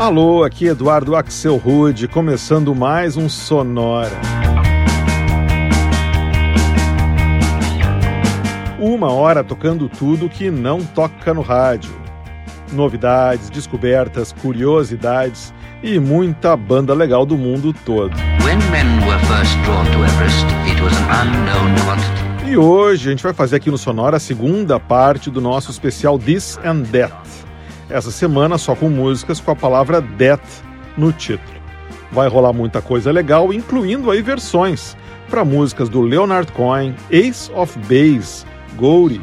Alô, aqui Eduardo Axel Rude, começando mais um Sonora. Uma hora tocando tudo que não toca no rádio. Novidades, descobertas, curiosidades e muita banda legal do mundo todo. E hoje a gente vai fazer aqui no Sonora a segunda parte do nosso especial This and That. Essa semana só com músicas com a palavra Death no título. Vai rolar muita coisa legal, incluindo aí versões para músicas do Leonard Cohen, Ace of Base, Goury,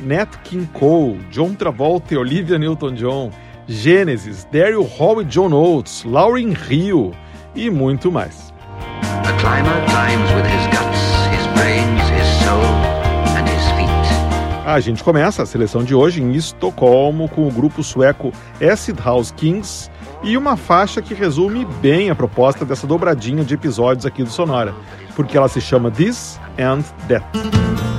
Nat King Cole, John Travolta e Olivia Newton-John, Genesis, Daryl Hall e John Oates, Lauryn Hill e muito mais. A climber climbs with his guts, his brains, his soul. A gente começa a seleção de hoje em Estocolmo com o grupo sueco Acid House Kings e uma faixa que resume bem a proposta dessa dobradinha de episódios aqui do Sonora, porque ela se chama This and That.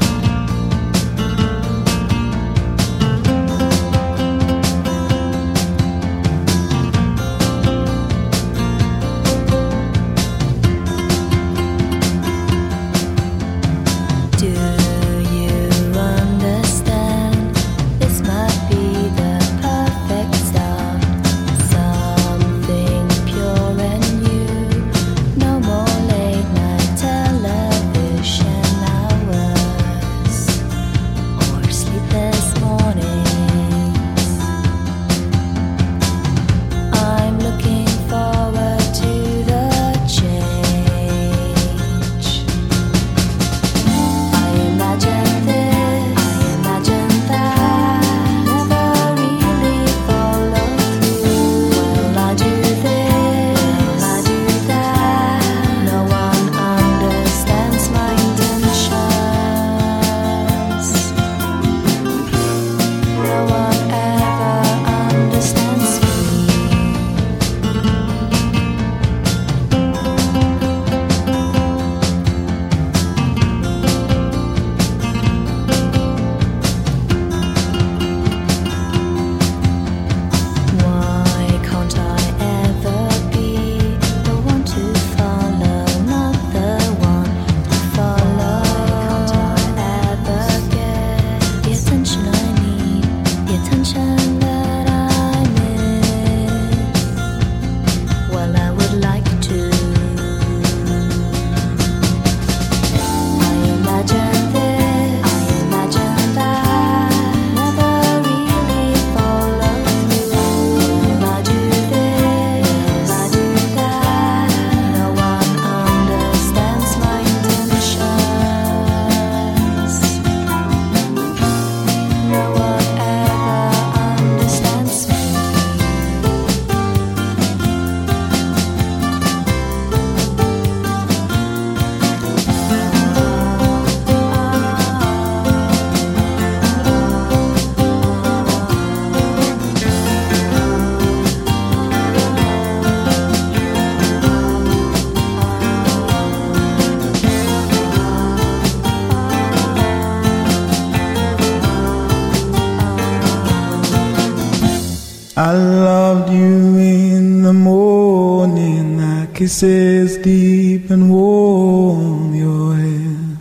Kisses deep and warm your head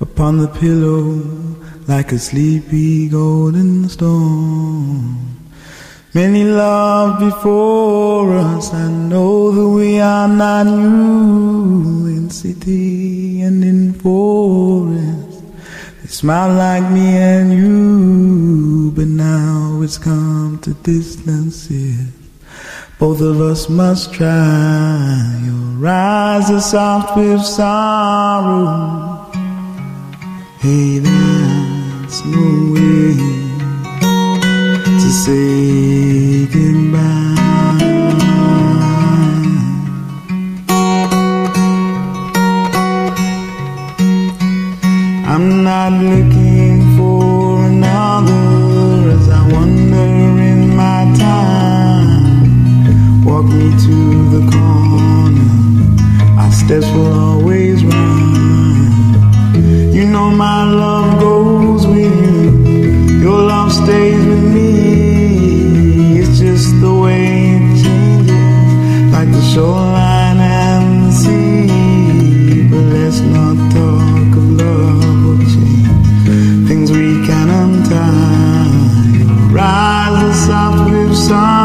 upon the pillow like a sleepy golden storm. Many loved before us, I know that we are not new in city and in forest. They smile like me and you, but now it's come to distances. Both of us must try. Your eyes are soft with sorrow. Hey, that's no way to say goodbye. I'm not looking for another as I wander in my time. Walk me to the corner. Our steps will always run. You know my love goes with you. Your love stays with me. It's just the way it changes. like the shoreline and the sea. But let's not talk of love or change, things we can untie. Rise the soft with sorrow.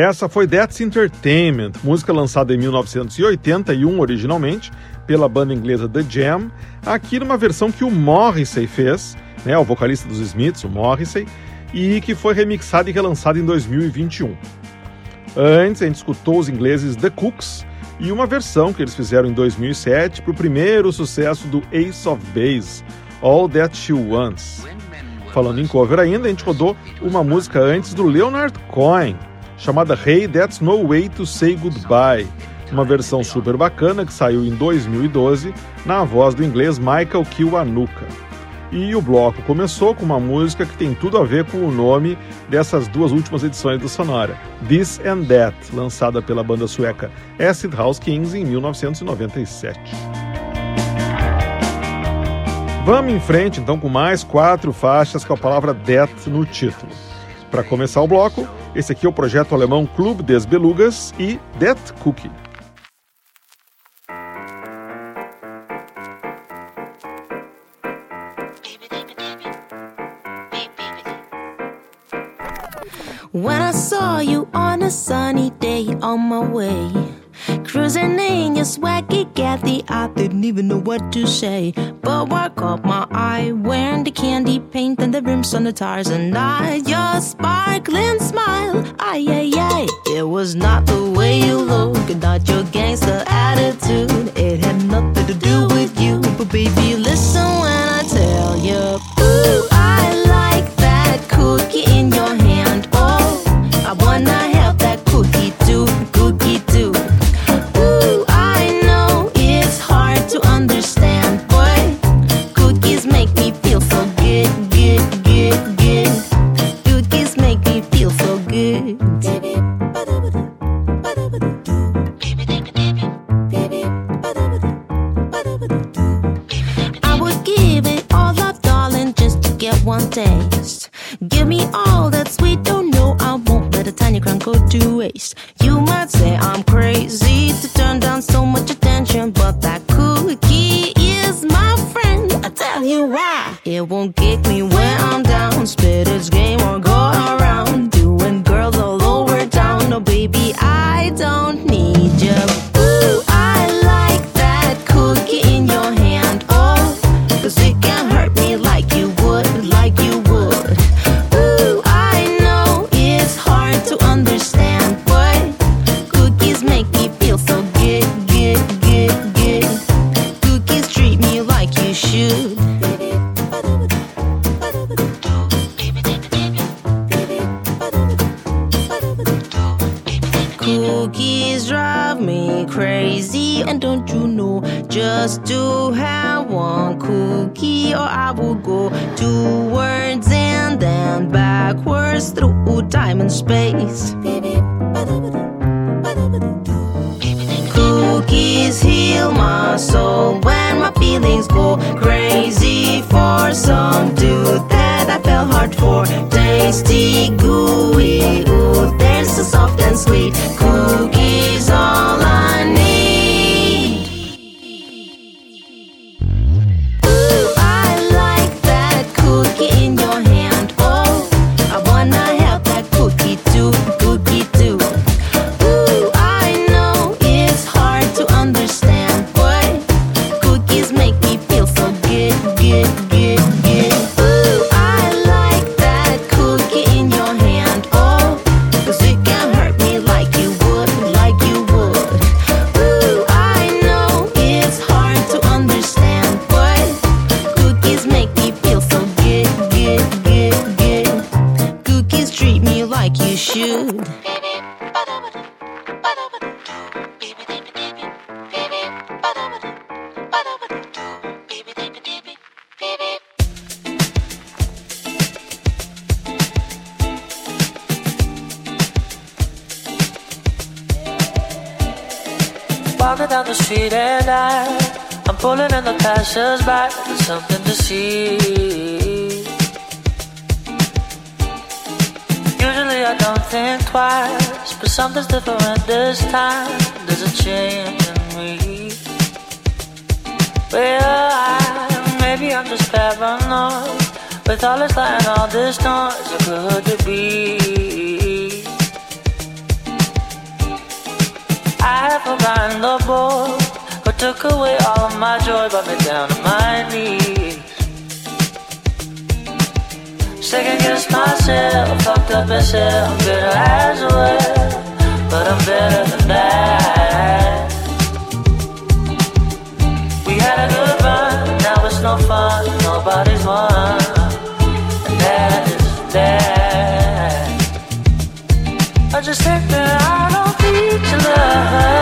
Essa foi That's Entertainment, música lançada em 1981 originalmente pela banda inglesa The Jam, aqui numa versão que o Morrissey fez, né, o vocalista dos Smiths, o Morrissey, e que foi remixada e relançada em 2021. Antes, a gente escutou os ingleses The Cooks e uma versão que eles fizeram em 2007 para o primeiro sucesso do Ace of Base, All That She Wants. Falando em cover ainda, a gente rodou uma música antes do Leonard Cohen, chamada Hey That's No Way to Say Goodbye, uma versão super bacana que saiu em 2012 na voz do inglês Michael Kiwanuka. E o bloco começou com uma música que tem tudo a ver com o nome dessas duas últimas edições do Sonora, This and That, lançada pela banda sueca Acid House Kings em 1997. Vamos em frente então com mais quatro faixas com a palavra Death no título. Para começar o bloco, esse aqui é o projeto alemão Club des Belugas e Death Cookie. When I saw you on a sunny day on my way, cruising in your swaggy Kathy, I didn't even know what to say. But what caught my eye, wearing the candy paint and the rims on the tires, and I, your sparkling smile, ay ay ay, it was not the way you look, not your gangster attitude. It had nothing to do with you, but baby, listen when I tell you, ooh, I like that cookie in your hand. to love.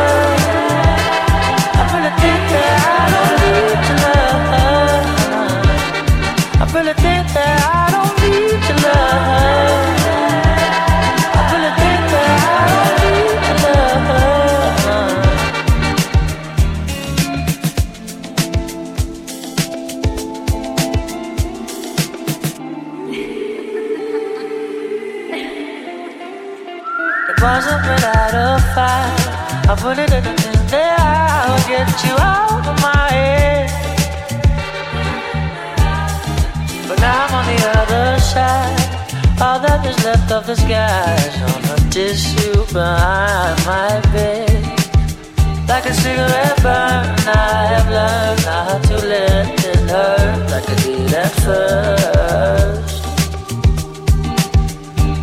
is left of the skies on a tissue behind my bed. Like a cigarette burn, I have learned not to let it hurt like I did at first.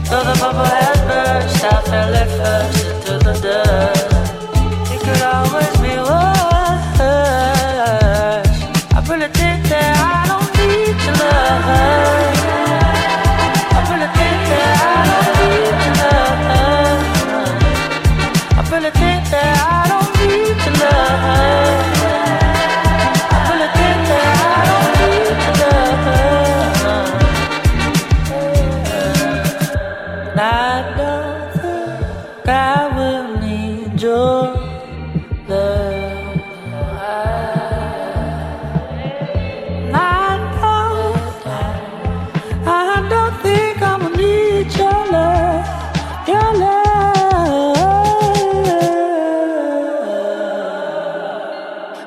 Though the bubble had burst, I fell at first into the dirt. It could always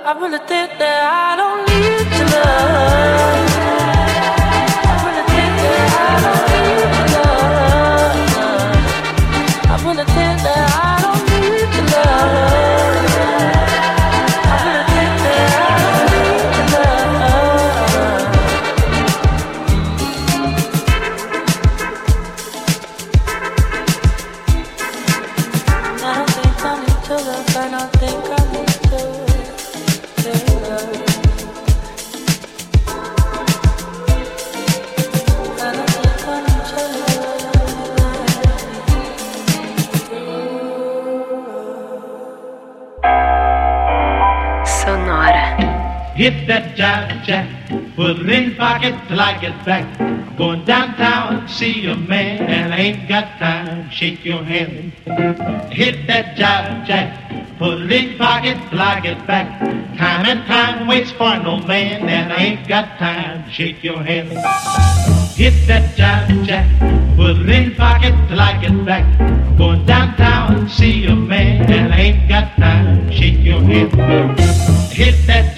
I really think that I don't need till I get back. Going downtown, see a man, and I ain't got time. Shake your hand, hit that job jack. Put it in pocket till I get back. Time and time waits for no man, and I ain't got time. Shake your hand, hit that job jack. Put it in pocket till I get back. Going downtown, see a man, and I ain't got time. Shake your hand, hit that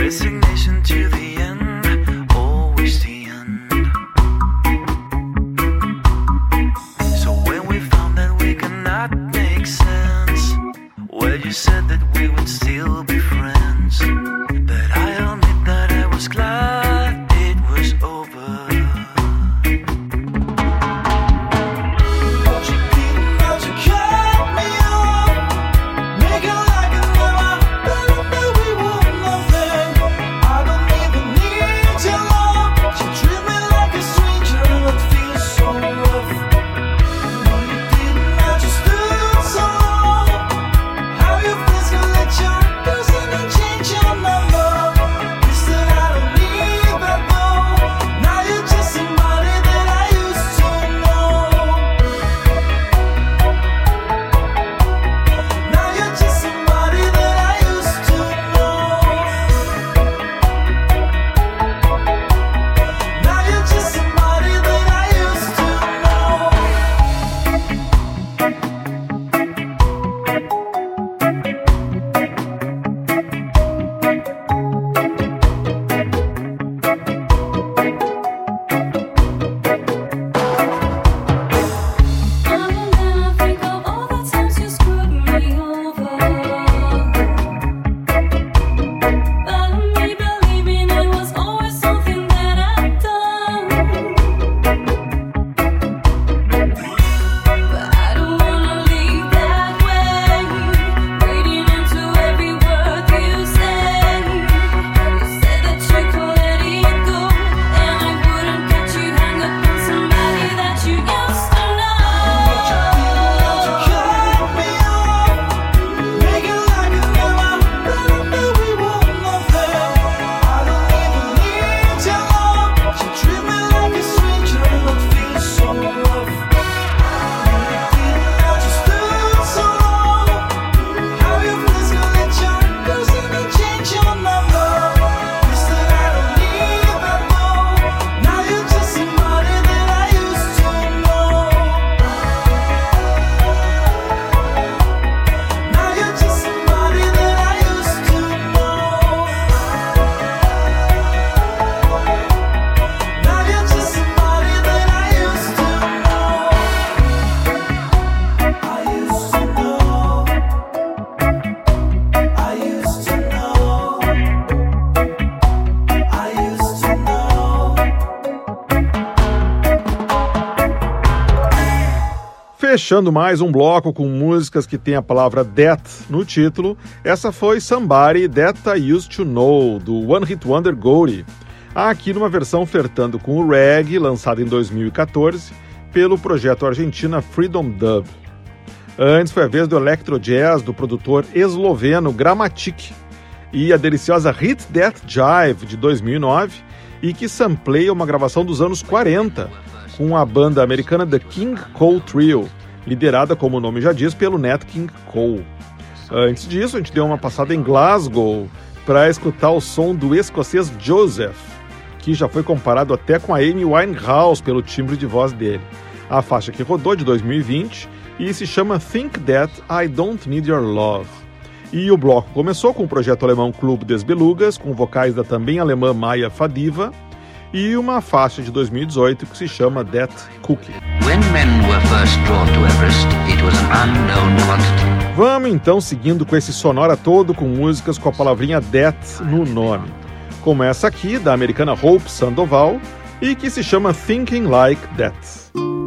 Resignation to the end. Fechando mais um bloco com músicas que tem a palavra That no título, essa foi Somebody That I Used to Know, do One Hit Wonder Goldie, aqui numa versão flertando com o reggae, lançado em 2014 pelo projeto argentina Freedom Dub. Antes foi a vez do electro jazz do produtor esloveno Gramatic e a deliciosa Hit That Jive de 2009 e que sampleia uma gravação dos anos 40 com a banda americana The King Cole Trio, liderada, como o nome já diz, pelo Nat King Cole. Antes disso, a gente deu uma passada em Glasgow para escutar o som do escocês Joseph, que já foi comparado até com a Amy Winehouse pelo timbre de voz dele. A faixa que rodou de 2020 e se chama Think That I Don't Need Your Love. E o bloco começou com o projeto alemão Clube des Belugas, com vocais da também alemã Maya Fadiva, e uma faixa de 2018 que se chama That Cookie. Vamos então seguindo com esse sonora todo com músicas com a palavrinha That no nome. Como essa aqui, da americana Hope Sandoval, e que se chama Thinking Like That.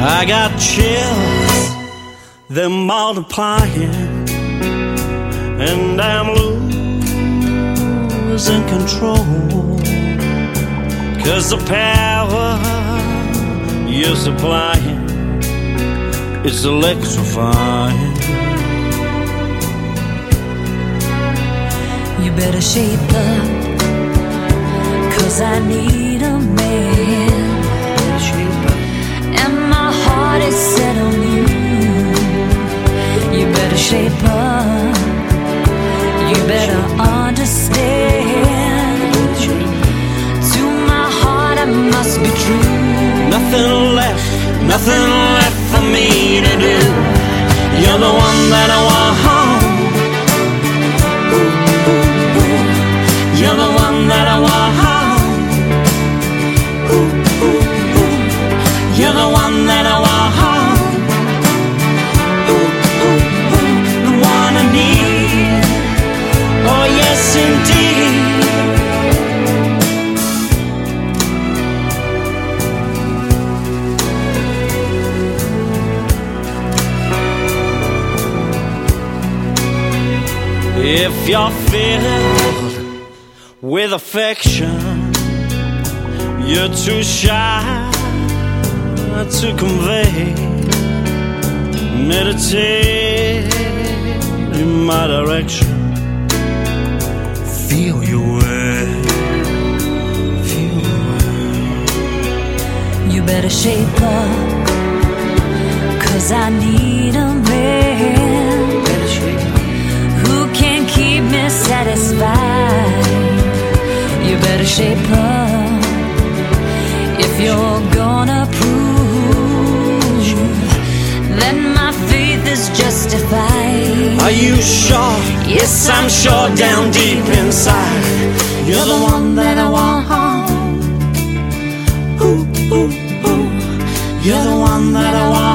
I got chills, they're multiplying, and I'm losing control. Cause the power you're supplying is electrifying. You better shape up, cause I need a man. My heart set on you. You better shape up. You better understand. To my heart, I must be true. Nothing left, nothing left for me to do. You're the one that I want. If you're filled with affection, you're too shy to convey. Meditate in my direction. Feel your way. Feel your way. You better shape up. Cause I need a man satisfied. You better shape up if you're gonna prove that my faith is justified. Are you sure? Yes, I'm sure down deep inside. You're the one that I want. Ooh, ooh, ooh. You're the one that I want.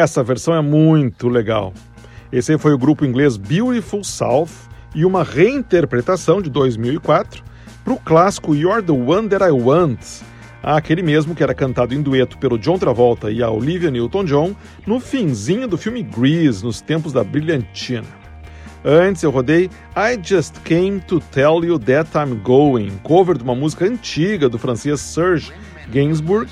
Essa versão é muito legal. Esse aí foi o grupo inglês Beautiful South e uma reinterpretação de 2004 para o clássico You're the One That I Want, aquele mesmo que era cantado em dueto pelo John Travolta e a Olivia Newton-John no finzinho do filme Grease, nos tempos da brilhantina. Antes eu rodei I Just Came to Tell You That I'm Going, cover de uma música antiga do francês Serge Gainsbourg,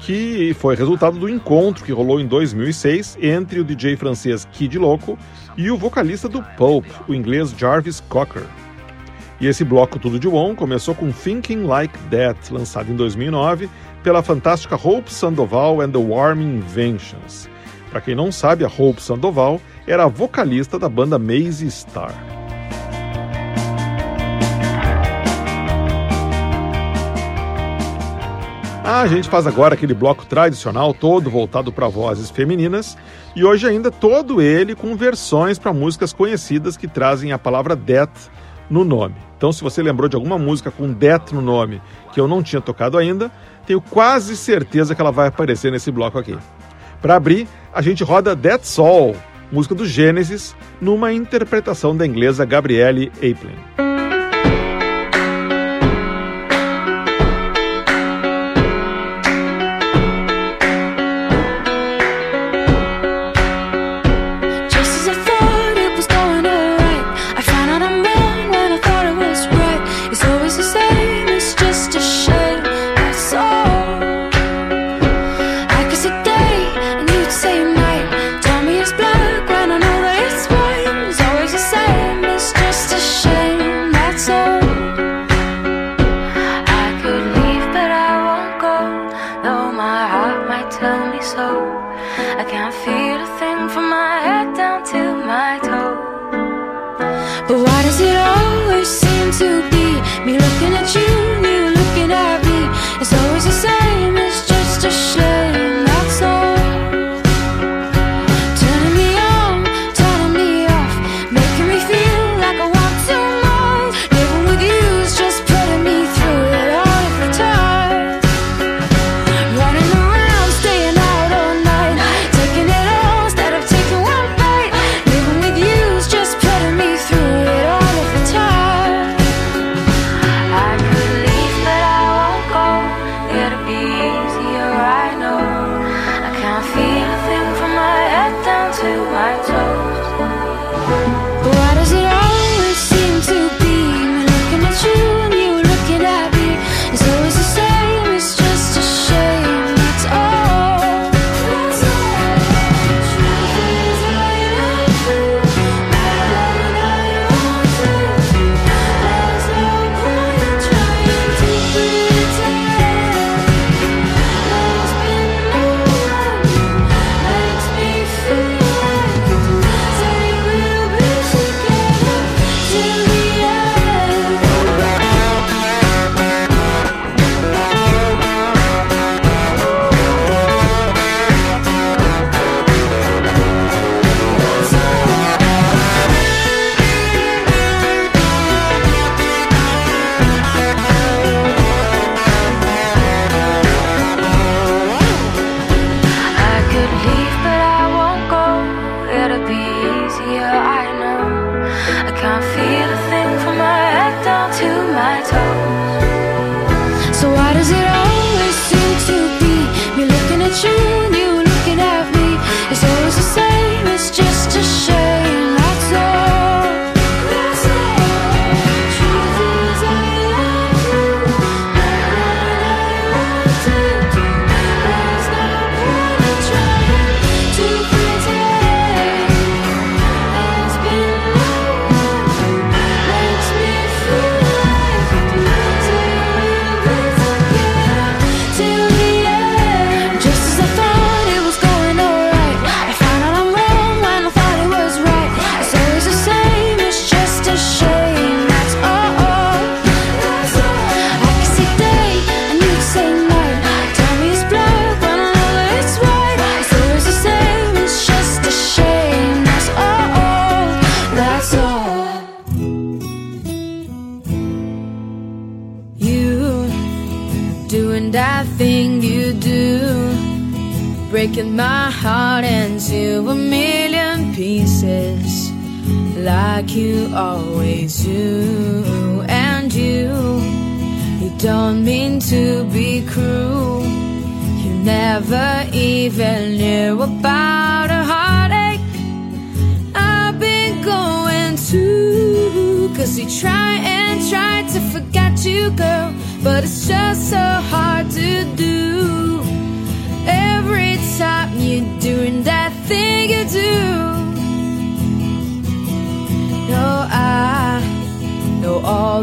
que foi resultado do encontro que rolou em 2006 entre o DJ francês Kid Loco e o vocalista do Pulp, o inglês Jarvis Cocker. E esse bloco tudo de bom começou com Thinking Like That, lançado em 2009 pela fantástica Hope Sandoval and the Warm Inventions. Para quem não sabe, a Hope Sandoval era a vocalista da banda Maze Star. A gente faz agora aquele bloco tradicional todo voltado para vozes femininas e hoje ainda todo ele com versões para músicas conhecidas que trazem a palavra death no nome. Então, se você lembrou de alguma música com death no nome que eu não tinha tocado ainda, tenho quase certeza que ela vai aparecer nesse bloco aqui. Para abrir, a gente roda Dead Soul, música do Gênesis, numa interpretação da inglesa Gabrielle Aplin. to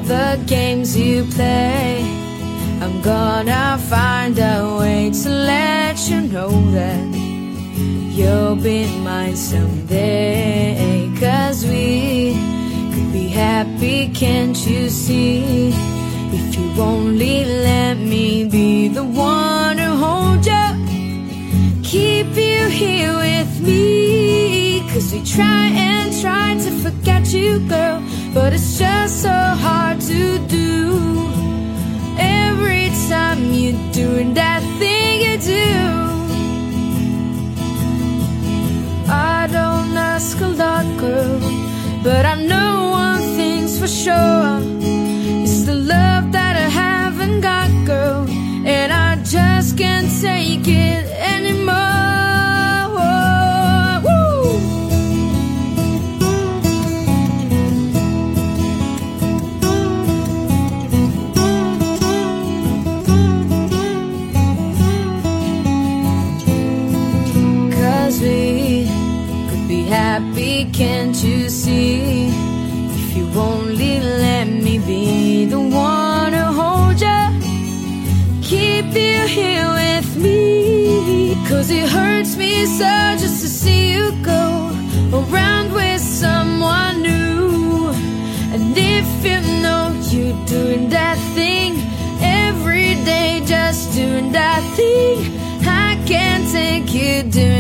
the games you play I'm gonna find a way to let you know that You'll be mine someday. Cause we could be happy, can't you see? If you only let me be the one to hold you, keep you here with me. Cause we try and try to forget you, girl, but it's just so hard to do. Every time you're doing that thing you do. I don't ask a lot, girl, but I know one thing's for sure. It's the love that I haven't got, girl, and I just can't take it Cause it hurts me so just to see you go around with someone new. And if you know you're doing that thing every day, just doing that thing, I can't take you doing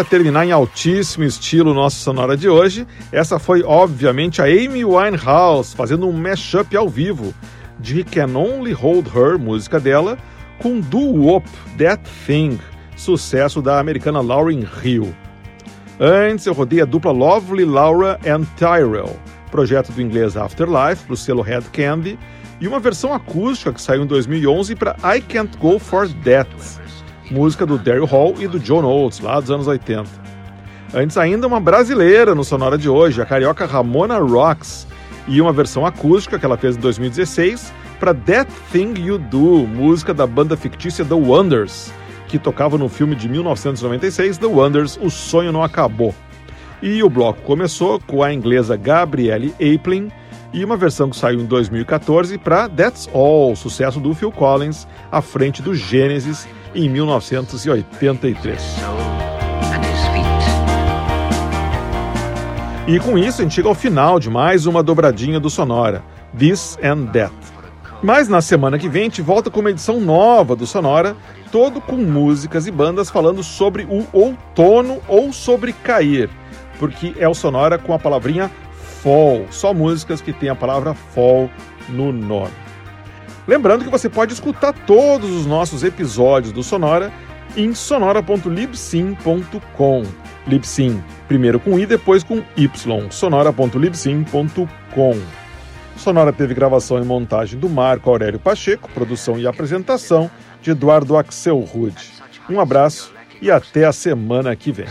para terminar em altíssimo estilo nossa sonora de hoje, essa foi obviamente a Amy Winehouse fazendo um mashup ao vivo de Can Only Hold Her, música dela, com Do Whoop, That Thing, sucesso da americana Lauren Hill. Antes eu rodei a dupla Lovely Laura and Tyrell, projeto do inglês Afterlife, do selo Head Candy, e uma versão acústica que saiu em 2011 para I Can't Go For That música do Daryl Hall e do John Oates, lá dos anos 80. Antes ainda, uma brasileira no Sonora de hoje, a carioca Ramona Rocks, e uma versão acústica que ela fez em 2016 para That Thing You Do, música da banda fictícia The Wonders, que tocava no filme de 1996 The Wonders, O Sonho Não Acabou. E o bloco começou com a inglesa Gabrielle Aplin e uma versão que saiu em 2014 para That's All, sucesso do Phil Collins, à frente do Genesis, em 1983. E com isso a gente chega ao final de mais uma dobradinha do Sonora, This and That. Mas na semana que vem a gente volta com uma edição nova do Sonora, todo com músicas e bandas falando sobre o outono ou sobre cair, porque é o Sonora com a palavrinha fall, só músicas que tem a palavra fall no nome. Lembrando que você pode escutar todos os nossos episódios do Sonora em sonora.libsim.com. Libsim, primeiro com i, depois com y. sonora.libsim.com. Sonora teve gravação e montagem do Marco Aurélio Pacheco, produção e apresentação de Eduardo Axel Rude. Um abraço e até a semana que vem.